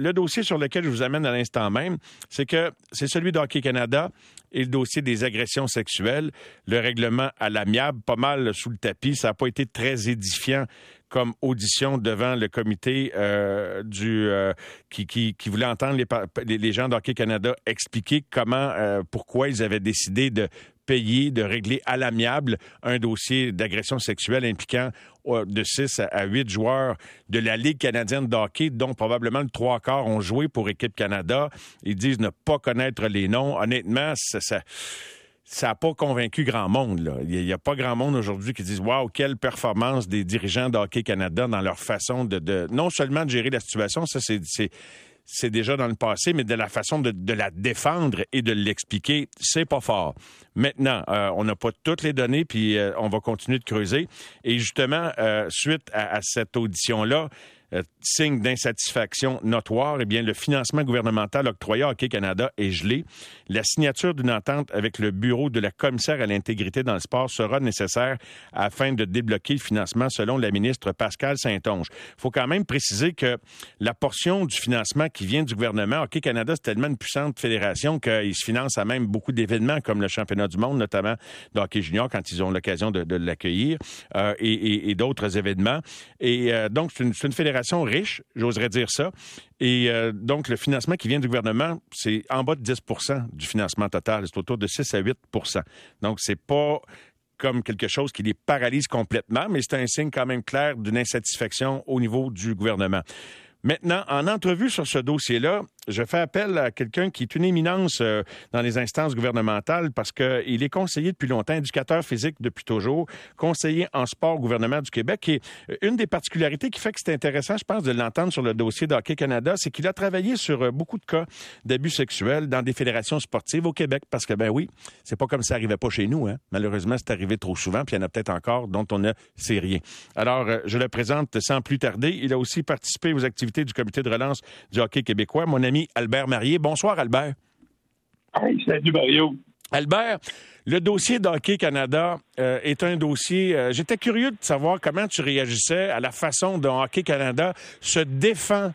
le dossier sur lequel je vous amène à l'instant même, c'est que c'est celui d'Hockey Canada et le dossier des agressions sexuelles. Le règlement à l'amiable, pas mal sous le tapis. Ça n'a pas été très édifiant comme audition devant le comité euh, du euh, qui, voulait entendre les, les gens d'Hockey Canada expliquer comment, euh, pourquoi ils avaient décidé de payer, de régler à l'amiable un dossier d'agression sexuelle impliquant de 6 à 8 joueurs de la Ligue canadienne de hockey, dont probablement le trois quarts ont joué pour Équipe Canada. Ils disent ne pas connaître les noms. Honnêtement, ça, ça n'a pas convaincu grand monde. Il n'y a, pas grand monde aujourd'hui qui disent Waouh, quelle performance des dirigeants de Hockey Canada dans leur façon de, de non seulement de gérer la situation, ça c'est c'est déjà dans le passé, mais de la façon de, la défendre et de l'expliquer, c'est pas fort. Maintenant, euh, on n'a pas toutes les données, puis euh, on va continuer de creuser. Et justement, euh, suite à, à cette audition-là, euh, signe d'insatisfaction notoire, eh bien, le financement gouvernemental octroyé à Hockey Canada est gelé. La signature d'une entente avec le bureau de la commissaire à l'intégrité dans le sport sera nécessaire afin de débloquer le financement, selon la ministre Pascal Saint-Onge. Il faut quand même préciser que la portion du financement qui vient du gouvernement, Hockey Canada, c'est tellement une puissante fédération qu'il se finance à même beaucoup d'événements comme le championnat du monde, notamment de hockey junior quand ils ont l'occasion de, l'accueillir euh, et, d'autres événements. Et euh, donc, c'est une, une fédération riche, j'oserais dire ça. Et euh, donc, le financement qui vient du gouvernement, c'est en bas de 10 du financement total. C'est autour de 6 à 8 Donc, c'est pas comme quelque chose qui les paralyse complètement, mais c'est un signe quand même clair d'une insatisfaction au niveau du gouvernement. Maintenant, en entrevue sur ce dossier-là, je fais appel à quelqu'un qui est une éminence euh, dans les instances gouvernementales parce qu'il est conseiller depuis longtemps, éducateur physique depuis toujours, conseiller en sport au gouvernement du Québec. Et euh, une des particularités qui fait que c'est intéressant, je pense, de l'entendre sur le dossier d'Hockey Canada, c'est qu'il a travaillé sur euh, beaucoup de cas d'abus sexuels dans des fédérations sportives au Québec. Parce que, ben oui, c'est pas comme ça arrivait pas chez nous. Hein. Malheureusement, c'est arrivé trop souvent, puis il y en a peut-être encore dont on ne sait rien. Alors, je le présente sans plus tarder. Il a aussi participé aux activités du comité de relance du hockey québécois. Mon ami Albert Marier. Bonsoir, Albert. salut, Mario. Albert, le dossier d'Hockey Canada euh, est un dossier. Euh, j'étais curieux de savoir comment tu réagissais à la façon dont Hockey Canada se défend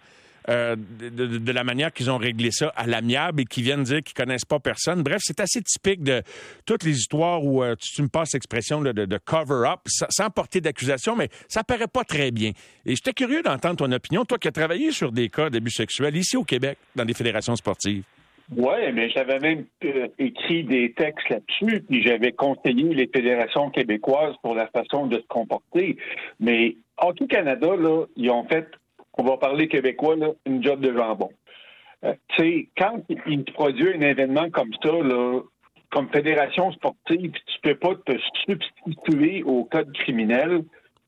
euh, de, la manière qu'ils ont réglé ça à l'amiable et qui viennent dire qu'ils connaissent pas personne. Bref, c'est assez typique de toutes les histoires où tu, me passes l'expression de, de cover-up, sans porter d'accusation, mais ça paraît pas très bien. Et j'étais curieux d'entendre ton opinion, toi qui as travaillé sur des cas d'abus sexuels ici au Québec, dans des fédérations sportives. Oui, mais j'avais même euh, écrit des textes là-dessus, puis j'avais conseillé les fédérations québécoises pour la façon de se comporter. Mais Hockey Canada, là, ils ont fait on va parler québécois, là, une job de jambon. Euh, tu sais, quand il produit un événement comme ça, là, comme fédération sportive, tu peux pas te substituer au code criminel.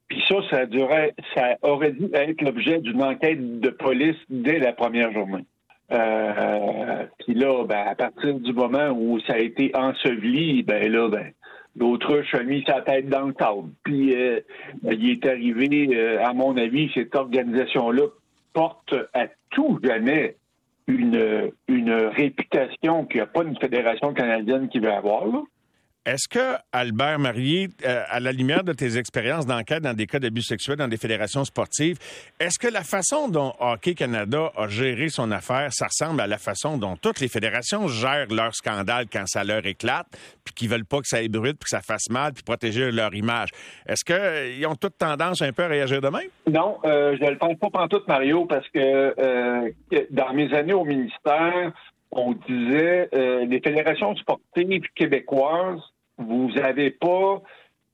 Puis ça, ça, durait, ça aurait dû être l'objet d'une enquête de police dès la première journée. Euh, puis là, ben, à partir du moment où ça a été enseveli, ben là, ben, L'autruche a mis sa tête dans le cadre. Puis euh, il est arrivé, euh, à mon avis, cette organisation-là porte à tout jamais une, une réputation qu'il n'y a pas une fédération canadienne qui veut avoir. Là. Est-ce que, Albert Marier, euh, à la lumière de tes expériences d'enquête dans des cas d'abus sexuels dans des fédérations sportives, est-ce que la façon dont Hockey Canada a géré son affaire, ça ressemble à la façon dont toutes les fédérations gèrent leur scandale quand ça leur éclate, puis qu'ils veulent pas que ça ébrute, puis que ça fasse mal, puis protéger leur image? Est-ce qu'ils ont toute tendance un peu à réagir de même? Non, euh, je ne le pense pas tout, Mario, parce que euh, dans mes années au ministère, on disait les fédérations sportives québécoises vous n'avez pas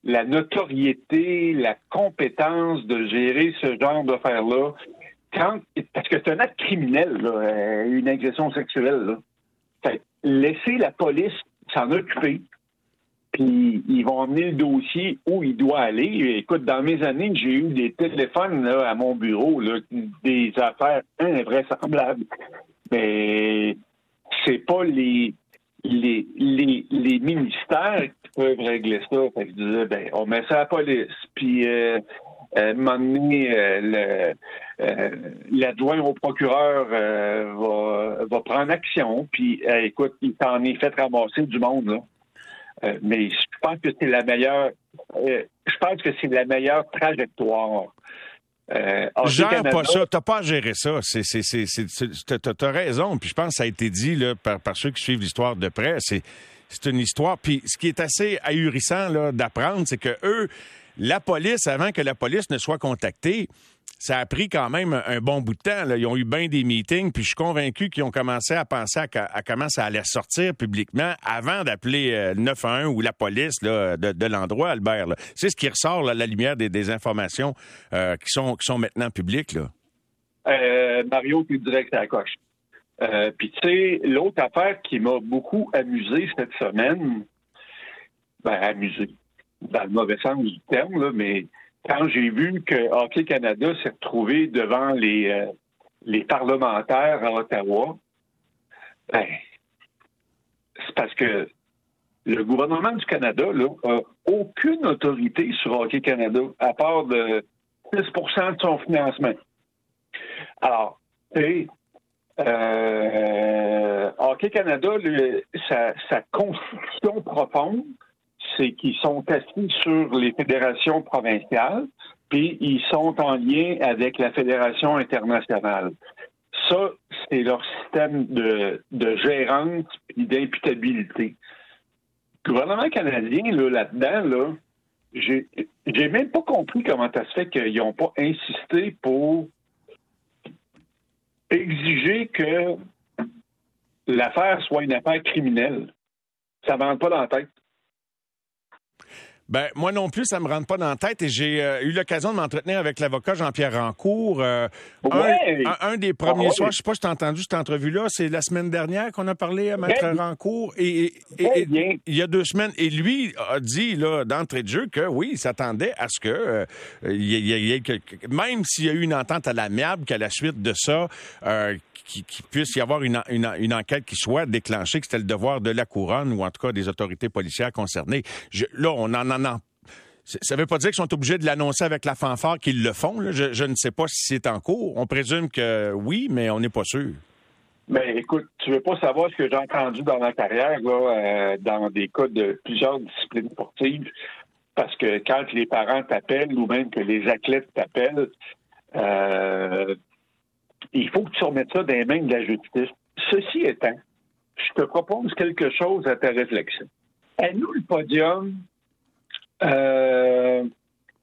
la notoriété, la compétence de gérer ce genre d'affaires-là. Parce que c'est un acte criminel, euh, une agression sexuelle. Là. laissez la police s'en occuper. Puis ils vont emmener le dossier où il doit aller. Écoute, dans mes années, j'ai eu des téléphones à mon bureau, des affaires invraisemblables. Mais c'est pas les les, les, les ministères qui peuvent régler ça. Fait que je disais, ben, on met ça à la police. Puis, euh, euh, euh, euh l'adjoint au procureur euh, va, va prendre action. Puis, écoute, il t'en est fait ramasser du monde, là. mais je pense que c'est la meilleure. je pense que c'est la meilleure trajectoire. Euh, Gère pas ça. T'as pas à gérer ça. T'as raison. Puis je pense que ça a été dit là, par, par ceux qui suivent l'histoire de près. C'est une histoire. Puis ce qui est assez ahurissant d'apprendre, c'est que eux, la police, avant que la police ne soit contactée, ça a pris quand même un bon bout de temps. Ils ont eu bien des meetings, puis je suis convaincu qu'ils ont commencé à penser à, comment ça allait sortir publiquement avant d'appeler le 911 ou la police de, l'endroit, Albert. C'est ce qui ressort à la lumière des, informations euh, qui, sont, qui sont maintenant publiques. Euh, Mario, tu direct à la coche. Euh, puis tu sais, l'autre affaire qui m'a beaucoup amusé cette semaine, ben amusé, dans le mauvais sens du terme, là, mais quand j'ai vu que Hockey Canada s'est retrouvé devant les, euh, les parlementaires à Ottawa, ben, c'est parce que le gouvernement du Canada n'a aucune autorité sur Hockey Canada, à part de 10% de son financement. Alors, tu euh, Hockey Canada, sa, sa constitution profonde, c'est qu'ils sont assis sur les fédérations provinciales, puis ils sont en lien avec la fédération internationale. Ça, c'est leur système de, de gérance et d'imputabilité. Le gouvernement canadien, là, dedans là, j'ai, j'ai même pas compris comment ça se fait qu'ils n'ont pas insisté pour exiger que l'affaire soit une affaire criminelle. Ça ne rentre pas dans la tête. Ben, moi non plus, ça me rentre pas dans la tête et j'ai euh, eu l'occasion de m'entretenir avec l'avocat Jean-Pierre Rancourt. Euh, un, des premiers ah soirs, je sais pas si tu as entendu cette entrevue-là, c'est la semaine dernière qu'on a parlé à Maître Rancourt et, il y a deux semaines. Et lui a dit, là, d'entrée de jeu que oui, il s'attendait à ce que, euh, y même s'il y a eu une entente à l'amiable, qu'à la suite de ça, qu'il puisse y avoir une, une, enquête qui soit déclenchée, que c'était le devoir de la couronne ou en tout cas des autorités policières concernées. là, on en en ça ne veut pas dire qu'ils sont obligés de l'annoncer avec la fanfare qu'ils le font. Je, ne sais pas si c'est en cours. On présume que oui, mais on n'est pas sûr. Mais écoute, tu veux pas savoir ce que j'ai entendu dans ma carrière euh, dans des cas de plusieurs disciplines sportives, parce que quand les parents t'appellent ou même que les athlètes t'appellent, euh, il faut que tu remettes ça dans les mains de la justice. Ceci étant, je te propose quelque chose à ta réflexion. À nous, le podium, euh,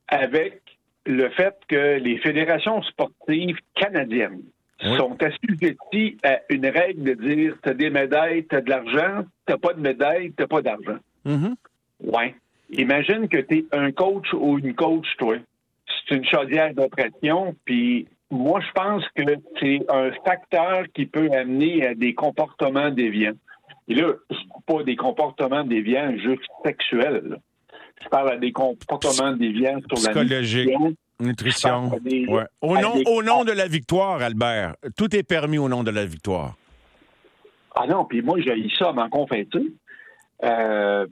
avec le fait que les fédérations sportives canadiennes sont assujetties à une règle de dire t'as des médailles, t'as de l'argent, t'as pas de médailles, t'as pas d'argent. Mm-hmm. Ouais. Imagine que tu es un coach ou une coach, toi. C'est une chaudière d'oppression, puis moi, je pense que c'est un facteur qui peut amener à des comportements déviants. Et là, pas des comportements déviants juste sexuels. Je parle à des comportements déviants sur la nutrition. nutrition. Au, nom, au nom de la victoire, Albert. Tout est permis au nom de la victoire. Ah non, puis moi, j'ai ça m'en confetter. Euh,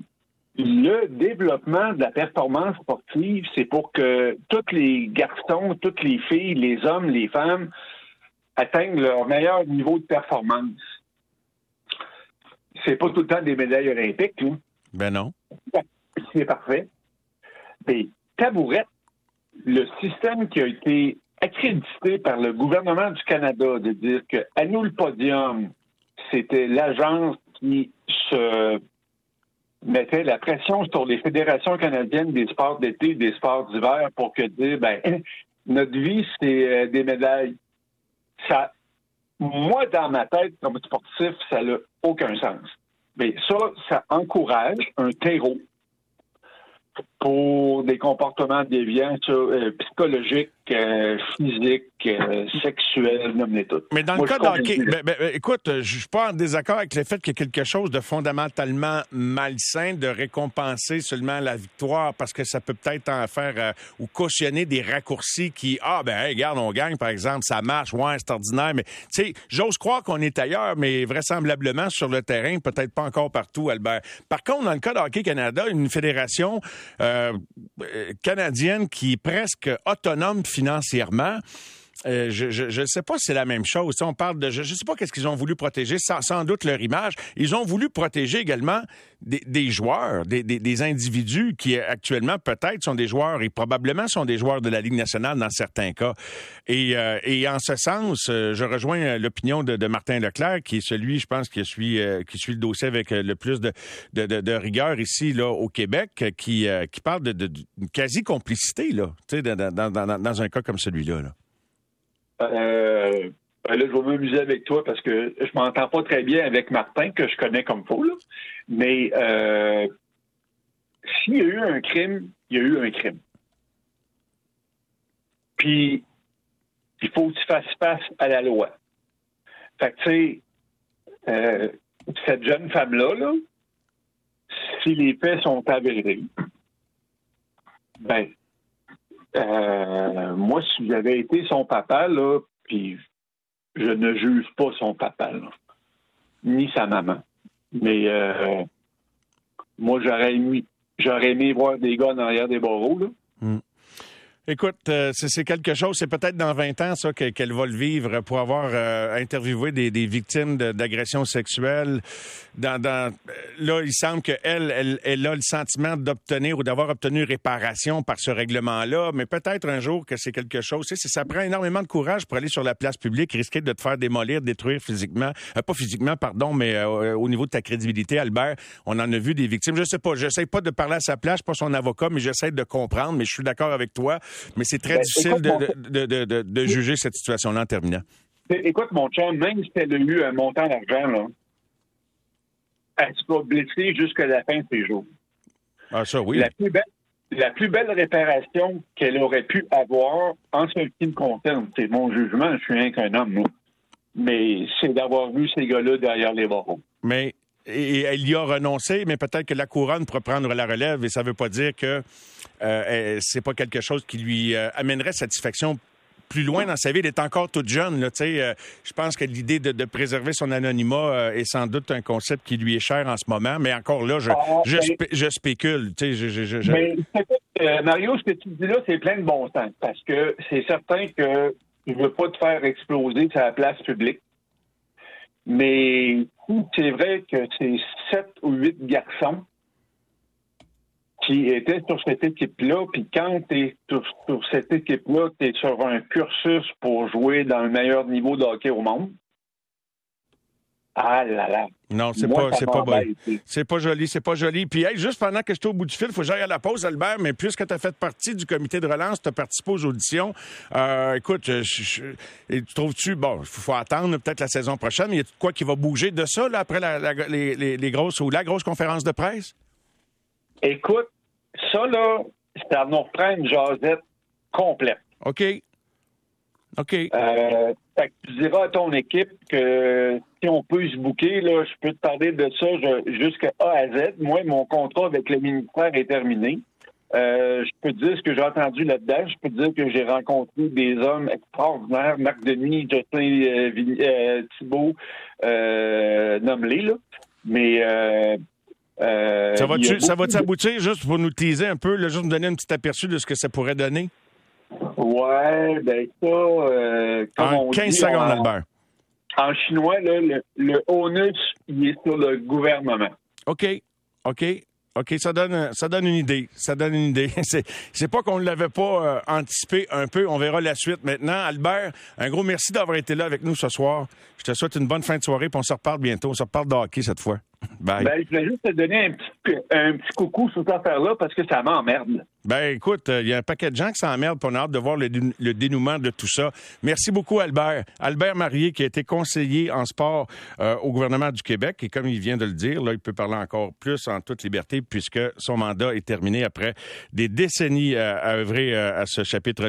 le développement de la performance sportive, c'est pour que tous les garçons, toutes les filles, les hommes, les femmes atteignent leur meilleur niveau de performance. C'est pas tout le temps des médailles olympiques, hein? Ben non c'est parfait. Mais tabouret, le système qui a été accrédité par le gouvernement du Canada de dire que à nous le podium, c'était l'agence qui se mettait la pression sur les fédérations canadiennes des sports d'été, des sports d'hiver pour que dire ben notre vie c'est euh, des médailles. Ça moi dans ma tête comme sportif, ça n'a aucun sens. Mais ça ça encourage un terreau pour des comportements déviants euh, psychologiques, euh, physiques, euh, sexuels, nommez tout. Mais dans le cas d'hockey, ben, ben, ben, écoute, je suis pas en désaccord avec le fait qu'il y a quelque chose de fondamentalement malsain de récompenser seulement la victoire parce que ça peut peut-être en faire ou cautionner des raccourcis qui, ah ben, regarde, on gagne par exemple, ça marche, ouais, c'est ordinaire, mais tu sais, j'ose croire qu'on est ailleurs, mais vraisemblablement sur le terrain, peut-être pas encore partout, Albert. Par contre, dans le cas d'Hockey Canada, une fédération euh, canadienne qui est presque autonome financièrement. Euh, je ne sais pas si c'est la même chose. on parle de, je ne sais pas qu'est-ce qu'ils ont voulu protéger, sans, doute leur image. Ils ont voulu protéger également des, joueurs, des, individus qui actuellement peut-être sont des joueurs et probablement sont des joueurs de la Ligue nationale dans certains cas. Et, euh, en ce sens, euh, je rejoins l'opinion de, Martin Leclerc, qui est celui, je pense, qui suit, le dossier avec le plus de, rigueur ici là au Québec, qui, parle de, quasi complicité là, dans, dans, dans, un cas comme celui-là. là. Euh, ben là, je vais m'amuser avec toi parce que je m'entends pas très bien avec Martin, que je connais comme faux. Mais euh, s'il y a eu un crime, il y a eu un crime. Puis, il faut que tu fasses face à la loi. Fait que, tu sais, euh, cette jeune femme-là, là, si les faits sont avérés, ben, euh, moi, si j'avais été son papa, là, puis je ne juge pas son papa, ni sa maman. Mais euh, moi, j'aurais aimé, j'aurais aimé voir des gars en des barreaux, là. Écoute, euh, c'est quelque chose, c'est peut-être dans 20 ans, ça, qu'elle va le vivre pour avoir euh, interviewé des, victimes d'agressions sexuelles. Dans, dans, euh, là, il semble qu'elle, elle, elle a le sentiment d'obtenir ou d'avoir obtenu réparation par ce règlement-là, mais peut-être un jour que c'est quelque chose. Tu sais, ça prend énormément de courage pour aller sur la place publique, risquer de te faire démolir, détruire physiquement, pas physiquement, pardon, mais au niveau de ta crédibilité, Albert. On en a vu des victimes. Je sais pas, j'essaie pas de parler à sa place, pas son avocat, mais j'essaie de comprendre, mais je suis d'accord avec toi. Mais c'est très ben, difficile de, juger cette situation-là en terminant. Écoute, mon chum, même si elle a eu un montant d'argent, elle sera blessée jusqu'à la fin de ses jours. Ah, ça, oui. La plus belle, la plus belle réparation qu'elle aurait pu avoir, en ce qui me concerne, c'est mon jugement, je suis rien qu'un homme, mais c'est d'avoir vu ces gars-là derrière les barreaux. Mais et elle y a renoncé, mais peut-être que la couronne pourrait prendre la relève et ça ne veut pas dire que euh, c'est pas quelque chose qui lui euh, amènerait satisfaction plus loin dans sa vie. Elle est encore toute jeune. Là, euh, je pense que l'idée de, préserver son anonymat euh, est sans doute un concept qui lui est cher en ce moment. Mais encore là, je, ah, je, spécule. Mais, Mario, ce que tu dis là, c'est plein de bon sens. Parce que c'est certain que je ne veux pas te faire exploser sur la place publique. Mais c'est vrai que c'est sept ou huit garçons qui étaient sur cette équipe-là. Puis quand tu es sur, cette équipe-là, tu es sur un cursus pour jouer dans le meilleur niveau de hockey au monde. Ah là là. Non, c'est pas, c'est pas bon. C'est pas joli, c'est pas joli. Puis, juste pendant que j'étais au bout du fil, il faut que j'aille à la pause, Albert, mais puisque tu as fait partie du comité de relance, tu as participé aux auditions, euh, écoute, je, trouves-tu, bon, il faut, attendre peut-être la saison prochaine, mais il y a quoi qui va bouger de ça, là, après les, grosses ou la grosse conférence de presse? Écoute, ça, là, ça nous reprend une jasette complète. OK. OK. Euh, tu diras à ton équipe que si on peut se bouquer, là, je peux te parler de ça jusqu'à A à Z. Moi, mon contrat avec le ministère est terminé. Euh, je peux te dire ce que j'ai entendu là-dedans. Je peux te dire que j'ai rencontré des hommes extraordinaires, Marc Denis, Justin euh, euh Thibault, euh, nomme-les, là. Mais ça va-tu ça va aboutir? Juste pour nous teaser un peu, là, juste nous donner un petit aperçu de ce que ça pourrait donner? Ouais, ben ça, euh, en 15 secondes, Albert. En chinois, là, le, le onus, il est sur le gouvernement. OK. OK. OK, ça donne, ça donne une idée. Ça donne une idée. C'est, c'est pas qu'on ne l'avait pas euh, anticipé un peu. On verra la suite maintenant. Albert, un gros merci d'avoir été là avec nous ce soir. Je te souhaite une bonne fin de soirée, puis on se reparle bientôt. On se reparle de hockey cette fois. Ben, je voulais juste te donner un petit, un petit coucou sur cette affaire-là parce que ça m'emmerde. Ben, écoute, il y a un paquet de gens qui s'emmerdent, pour on a hâte de voir le, dénouement de tout ça. Merci beaucoup, Albert. Albert Marié, qui a été conseiller en sport euh, au gouvernement du Québec, et comme il vient de le dire, là, il peut parler encore plus en toute liberté puisque son mandat est terminé après des décennies euh, à œuvrer euh, à ce chapitre-là.